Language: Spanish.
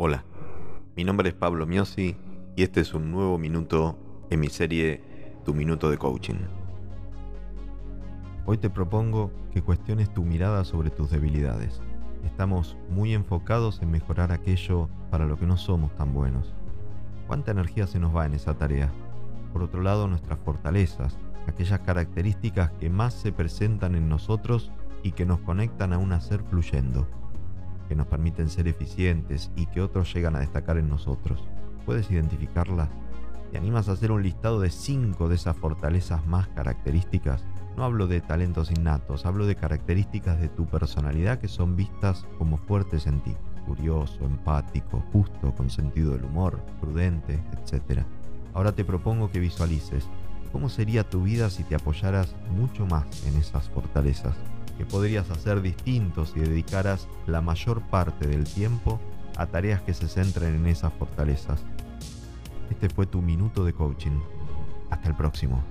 Hola, mi nombre es Pablo Miosi y este es un nuevo minuto en mi serie Tu Minuto de Coaching. Hoy te propongo que cuestiones tu mirada sobre tus debilidades. Estamos muy enfocados en mejorar aquello para lo que no somos tan buenos. ¿Cuánta energía se nos va en esa tarea? Por otro lado, nuestras fortalezas, aquellas características que más se presentan en nosotros y que nos conectan a un hacer fluyendo que nos permiten ser eficientes y que otros llegan a destacar en nosotros. ¿Puedes identificarlas? ¿Te animas a hacer un listado de cinco de esas fortalezas más características? No hablo de talentos innatos, hablo de características de tu personalidad que son vistas como fuertes en ti. Curioso, empático, justo, con sentido del humor, prudente, etc. Ahora te propongo que visualices cómo sería tu vida si te apoyaras mucho más en esas fortalezas que podrías hacer distintos si dedicaras la mayor parte del tiempo a tareas que se centren en esas fortalezas. Este fue tu minuto de coaching. Hasta el próximo.